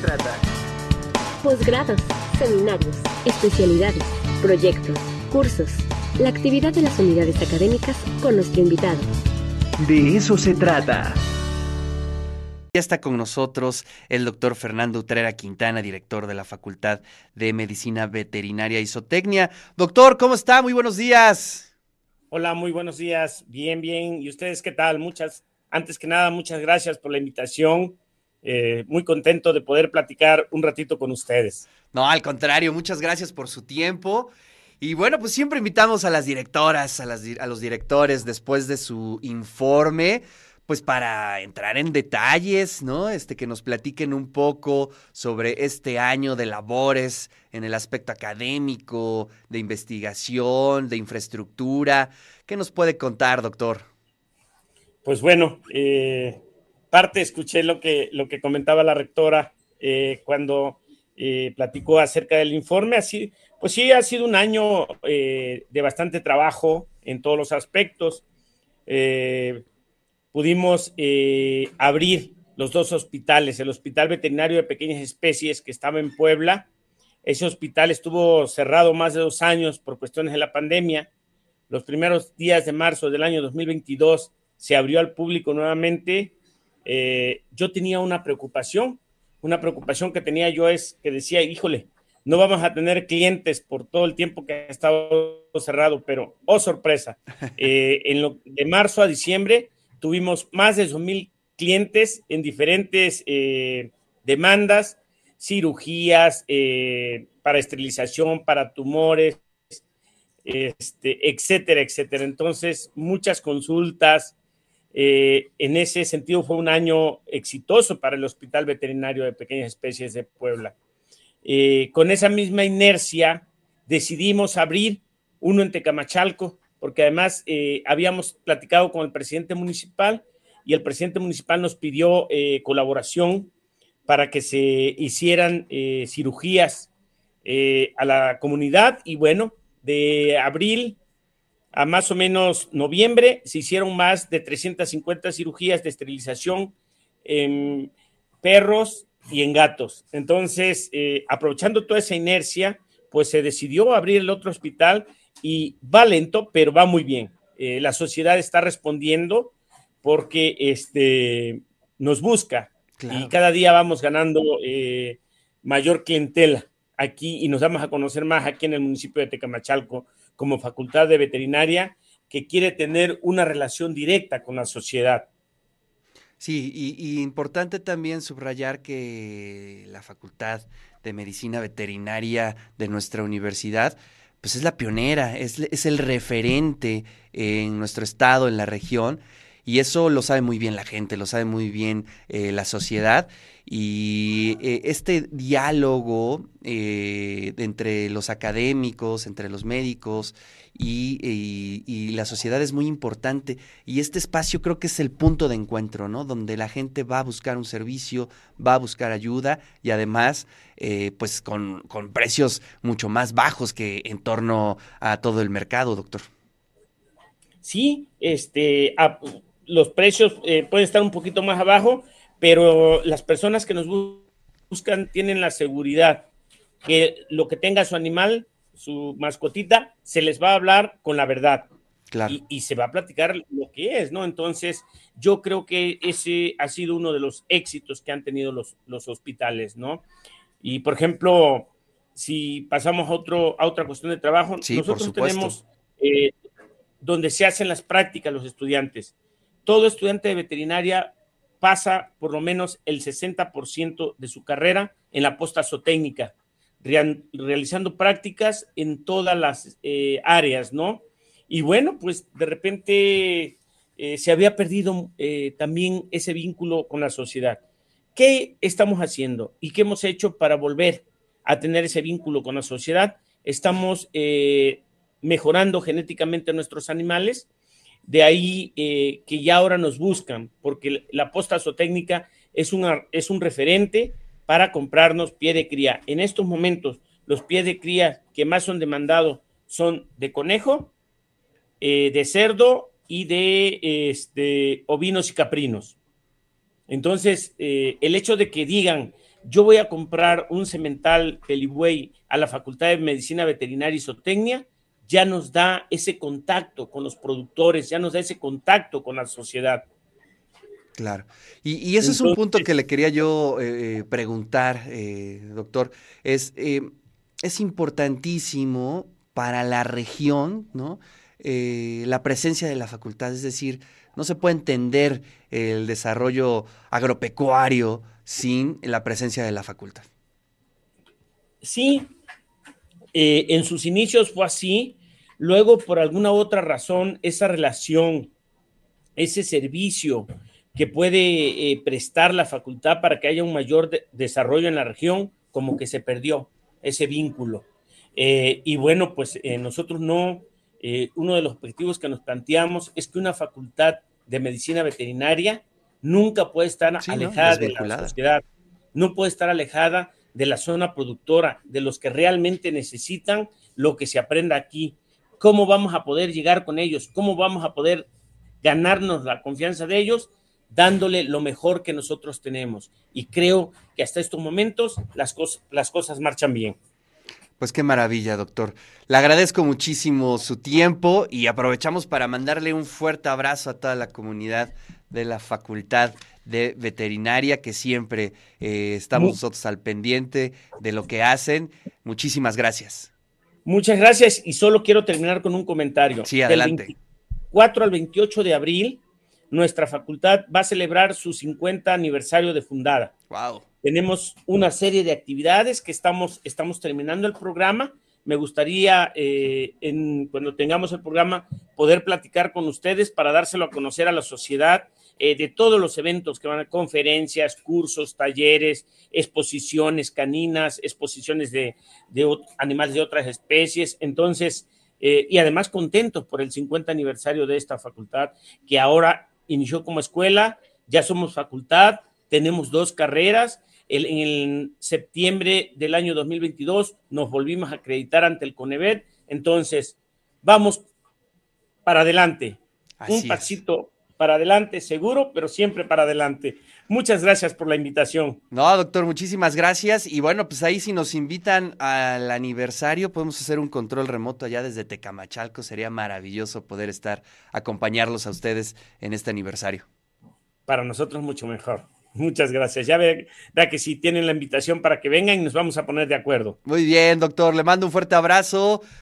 trata. Posgrados, seminarios, especialidades, proyectos, cursos, la actividad de las unidades académicas con nuestro invitado. De eso se trata. Ya está con nosotros el doctor Fernando Utrera Quintana, director de la Facultad de Medicina Veterinaria y Zootecnia. Doctor, ¿cómo está? Muy buenos días. Hola, muy buenos días. Bien, bien. ¿Y ustedes qué tal? Muchas, antes que nada, muchas gracias por la invitación. Eh, muy contento de poder platicar un ratito con ustedes. No, al contrario, muchas gracias por su tiempo. Y bueno, pues siempre invitamos a las directoras, a, las, a los directores después de su informe pues para entrar en detalles, ¿no? Este, que nos platiquen un poco sobre este año de labores en el aspecto académico, de investigación, de infraestructura. ¿Qué nos puede contar, doctor? Pues bueno, eh, parte escuché lo que, lo que comentaba la rectora eh, cuando eh, platicó acerca del informe. Así, pues sí, ha sido un año de bastante trabajo en todos los aspectos pudimos eh, abrir los dos hospitales, el Hospital Veterinario de Pequeñas Especies que estaba en Puebla. Ese hospital estuvo cerrado más de dos años por cuestiones de la pandemia. Los primeros días de marzo del año 2022 se abrió al público nuevamente. Eh, yo tenía una preocupación, una preocupación que tenía yo es que decía, híjole, no vamos a tener clientes por todo el tiempo que ha estado cerrado, pero, oh sorpresa, eh, en lo, de marzo a diciembre tuvimos más de mil clientes en diferentes eh, demandas, cirugías eh, para esterilización, para tumores, este, etcétera, etcétera. Entonces, muchas consultas. Eh, en ese sentido, fue un año exitoso para el Hospital Veterinario de Pequeñas Especies de Puebla. con esa misma inercia, decidimos abrir uno en Tecamachalco, porque además eh, habíamos platicado con el presidente municipal y el presidente municipal nos pidió eh, colaboración para que se hicieran eh, cirugías a la comunidad y bueno, de abril a más o menos noviembre se hicieron más de 350 cirugías de esterilización en perros y en gatos. Entonces, aprovechando toda esa inercia, pues se decidió abrir el otro hospital y va lento, pero va muy bien. Eh, la sociedad está respondiendo porque este, nos busca y cada día vamos ganando eh, mayor clientela aquí y nos vamos a conocer más aquí en el municipio de Tecamachalco como facultad de veterinaria que quiere tener una relación directa con la sociedad. Sí, y, importante también subrayar que la facultad de medicina veterinaria de nuestra universidad pues es la pionera, es, es el referente en nuestro estado, en la región, y eso lo sabe muy bien la gente, lo sabe muy bien eh, la sociedad. Y eh, este diálogo eh, entre los académicos, entre los médicos y, la sociedad es muy importante. Y este espacio creo que es el punto de encuentro, ¿no? Donde la gente va a buscar un servicio, va a buscar ayuda y además, pues con, con precios mucho más bajos que en torno a todo el mercado, doctor. Sí, este, los precios eh, pueden estar un poquito más abajo, pero las personas que nos buscan tienen la seguridad que lo que tenga su animal, su mascotita, se les va a hablar con la verdad. Claro. Y, se va a platicar lo que es, ¿no? Entonces, yo creo que ese ha sido uno de los éxitos que han tenido los, los hospitales, ¿no? Y, por ejemplo, si pasamos a, otro, a otra cuestión de trabajo, nosotros tenemos eh, donde se hacen las prácticas los estudiantes todo estudiante de veterinaria pasa por lo menos el 60% de su carrera en la posta zootécnica, realizando prácticas en todas las eh, áreas, ¿no? Y bueno, pues de repente eh, se había perdido eh, también ese vínculo con la sociedad. ¿Qué estamos haciendo y qué hemos hecho para volver a tener ese vínculo con la sociedad? Estamos mejorando genéticamente nuestros animales, de ahí eh, que ya ahora nos buscan, porque la posta zootécnica es, una, es un referente para comprarnos pie de cría. En estos momentos, los pies de cría que más son demandados son de conejo, eh, de cerdo y de este, ovinos y caprinos. Entonces, eh, el hecho de que digan yo voy a comprar un cemental Pelibuey a la Facultad de Medicina Veterinaria y Zootecnia, ya nos da ese contacto con los productores, ya nos da ese contacto con la sociedad. Claro. Y, ese es un punto que le quería yo eh, preguntar, eh, doctor. Es, eh, es importantísimo para la región, ¿no? la presencia de la facultad, es decir, no se puede entender el desarrollo agropecuario sin la presencia de la facultad. Sí, en sus inicios fue así, luego por alguna otra razón esa relación, ese servicio, que puede eh, prestar la facultad para que haya un mayor desarrollo en la región, como que se perdió ese vínculo. Eh, y bueno, pues eh, nosotros no, uno de los objetivos que nos planteamos es que una facultad de medicina veterinaria nunca puede estar alejada de la sociedad, no puede estar alejada de la zona productora, de los que realmente necesitan lo que se aprenda aquí. ¿Cómo vamos a poder llegar con ellos? ¿Cómo vamos a poder ganarnos la confianza de ellos? dándole lo mejor que nosotros tenemos. Y creo que hasta estos momentos las, cosas, las cosas marchan bien. Pues qué maravilla, doctor. Le agradezco muchísimo su tiempo y aprovechamos para mandarle un fuerte abrazo a toda la comunidad de la Facultad de Veterinaria, que siempre eh, estamos nosotros al pendiente de lo que hacen. Muchísimas gracias. Muchas gracias y solo quiero terminar con un comentario. Sí, adelante. Del 24 al 28 de abril nuestra facultad va a celebrar su 50 aniversario de fundada. Wow. Tenemos una serie de actividades que estamos, estamos terminando el programa. Me gustaría, eh, en, cuando tengamos el programa, poder platicar con ustedes para dárselo a conocer a la sociedad eh, de todos los eventos que van a conferencias, cursos, talleres, exposiciones caninas, exposiciones de, animales de otras especies. Entonces, eh, y además contentos por el 50 aniversario de esta facultad, que ahora inició como escuela, ya somos facultad, tenemos dos carreras. en el septiembre del año 2022 nos volvimos a acreditar ante el CONEVET. Entonces, vamos para adelante. Un pasito para adelante, seguro, pero siempre para adelante. Muchas gracias por la invitación. No, doctor, muchísimas gracias. Y bueno, pues ahí si nos invitan al aniversario, podemos hacer un control remoto allá desde Tecamachalco. Sería maravilloso poder estar, acompañarlos a ustedes en este aniversario. Para nosotros mucho mejor. Muchas gracias. Ya vea, que si tienen la invitación para que vengan y nos vamos a poner de acuerdo. Muy bien, doctor. Le mando un fuerte abrazo.